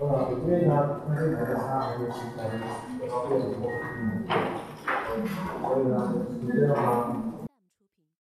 因为他那边的他还是其他的，然后多，嗯，所以呢，你知道吗？